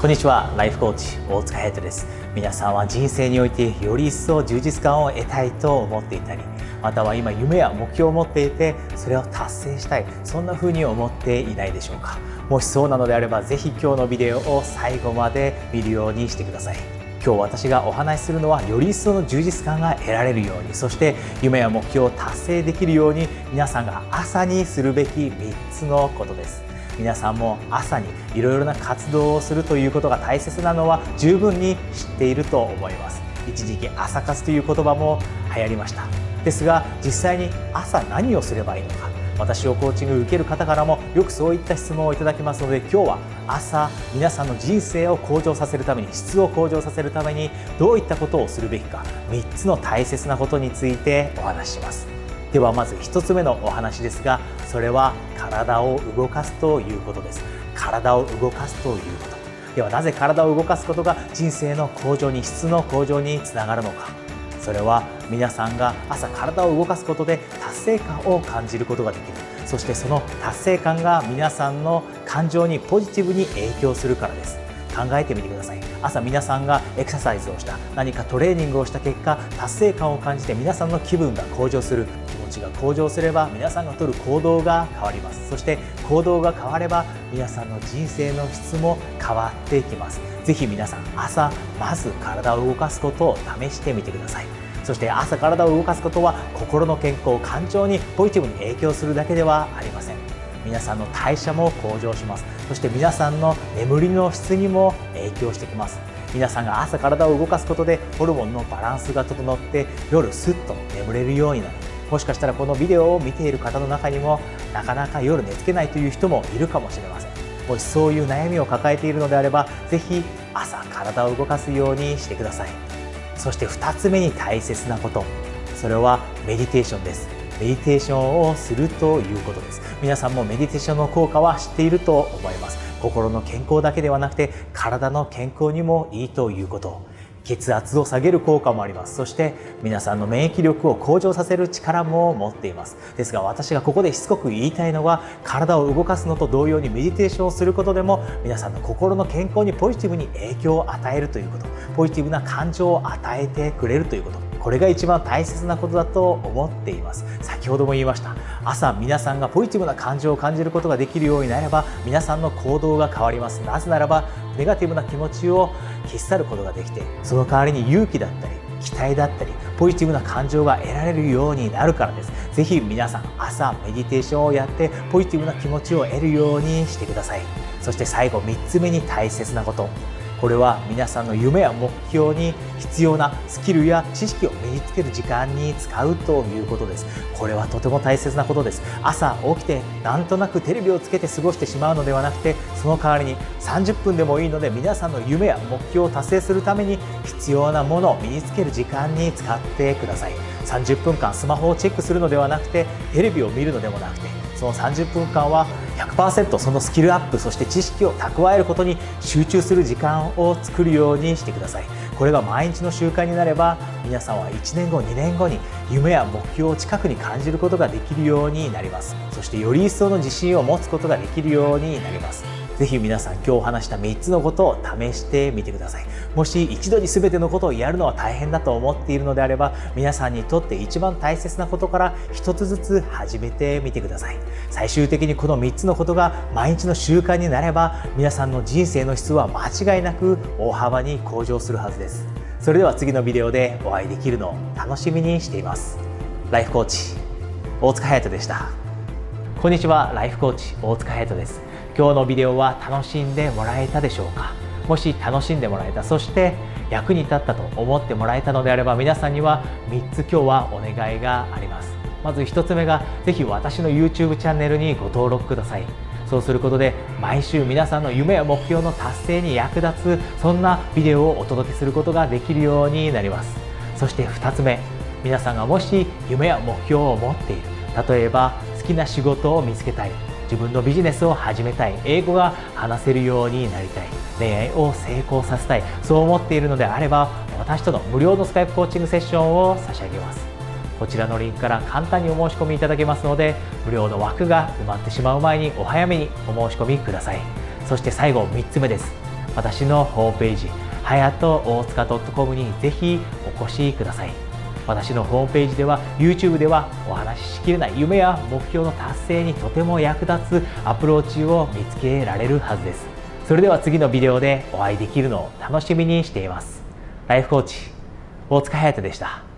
こんにちは。ライフコーチ大塚隼人です。皆さんは人生においてより一層充実感を得たいと思っていたりまたは今夢や目標を持っていてそれを達成したい。そんな風に思っていないでしょうか。もしそうなのであればぜひ今日のビデオを最後まで見るようにしてください。今日私がお話しするのはより一層の充実感が得られるようにそして夢や目標を達成できるように皆さんが朝にするべき3つのことです。皆さんも朝にいろいろな活動をするということが大切なのは十分に知っていると思います。一時期朝活という言葉も流行りました。ですが実際に朝何をすればいいのか私をコーチング受ける方からもよくそういった質問をいただきますので今日は朝皆さんの人生を向上させるために質を向上させるためにどういったことをするべきか3つの大切なことについてお話しします。ではまず1つ目のお話ですがそれは体を動かすということです。体を動かすということ。ではなぜ体を動かすことが人生の向上に質の向上につながるのか。それは皆さんが朝体を動かすことで達成感を感じることができる。そしてその達成感が皆さんの感情にポジティブに影響するからです。考えてみてください。朝皆さんがエクササイズをした。何かトレーニングをした結果達成感を感じて皆さんの気分が向上する。値が向上すれば皆さんが取る行動が変わります。そして行動が変われば皆さんの人生の質も変わっていきます。ぜひ皆さん朝まず体を動かすことを試してみてください。そして朝体を動かすことは心の健康感情にポジティブに影響するだけではありません。皆さんの代謝も向上します。そして皆さんの眠りの質にも影響してきます。皆さんが朝体を動かすことでホルモンのバランスが整って夜すっと眠れるようになる。もしかしたらこのビデオを見ている方の中にもなかなか夜寝つけないという人もいるかもしれません。もしそういう悩みを抱えているのであれば是非朝体を動かすようにしてください。そして2つ目に大切なこと。それはメディテーションです。メディテーションをするということです。皆さんもメディテーションの効果は知っていると思います。心の健康だけではなくて体の健康にもいいということ。血圧を下げる効果もあります。そして皆さんの免疫力を向上させる力も持っています。ですが私がここでしつこく言いたいのは体を動かすのと同様にメディテーションをすることでも皆さんの心の健康にポジティブに影響を与えるということ。ポジティブな感情を与えてくれるということ。これが一番大切なことだと思っています。先ほども言いました。朝皆さんがポジティブな感情を感じることができるようになれば皆さんの行動が変わります。なぜならばネガティブな気持ちを消し去ることができてその代わりに勇気だったり期待だったりポジティブな感情が得られるようになるからです。ぜひ皆さん朝メディテーションをやってポジティブな気持ちを得るようにしてください。そして最後3つ目に大切なこと。これは皆さんの夢や目標に必要なスキルや知識を身につける時間に使うということです。これはとても大切なことです。朝起きてなんとなくテレビをつけて過ごしてしまうのではなくてその代わりに30分でもいいので皆さんの夢や目標を達成するために必要なものを身につける時間に使ってください。30分間スマホをチェックするのではなくてテレビを見るのでもなくてその30分間は100%そのスキルアップそして知識を蓄えることに集中する時間を作るようにしてください。これが毎日の習慣になれば皆さんは1年後2年後に夢や目標を近くに感じることができるようになります。そしてより一層の自信を持つことができるようになります。ぜひ皆さん今日話した3つのことを試してみてください。もし一度に全てのことをやるのは大変だと思っているのであれば皆さんにとって一番大切なことから1つずつ始めてみてください。最終的にこの3つのことが毎日の習慣になれば皆さんの人生の質は間違いなく大幅に向上するはずです。それでは次のビデオでお会いできるのを楽しみにしています。ライフコーチ大塚隼人でした。こんにちは。ライフコーチ大塚隼人です。今日のビデオは楽しんでもらえたでしょうか？もし楽しんでもらえた。そして役に立ったと思ってもらえたのであれば皆さんには3つ今日はお願いがあります。まず1つ目がぜひ私の YouTube チャンネルにご登録ください。そうすることで毎週皆さんの夢や目標の達成に役立つそんなビデオをお届けすることができるようになります。そして2つ目皆さんがもし夢や目標を持っている。例えば好きな仕事を見つけたい。自分のビジネスを始めたい。英語が話せるようになりたい。恋愛を成功させたい。そう思っているのであれば私との無料のスカイプコーチングセッションを差し上げます。こちらのリンクから簡単にお申し込みいただけますので無料の枠が埋まってしまう前にお早めにお申し込みください。そして最後3つ目です。私のホームページはやと大塚 .com にぜひお越しください。私のホームページでは YouTube ではお話ししきれない夢や目標の達成にとても役立つアプローチを見つけられるはずです。それでは次のビデオでお会いできるのを楽しみにしています。ライフコーチ大塚隼人でした。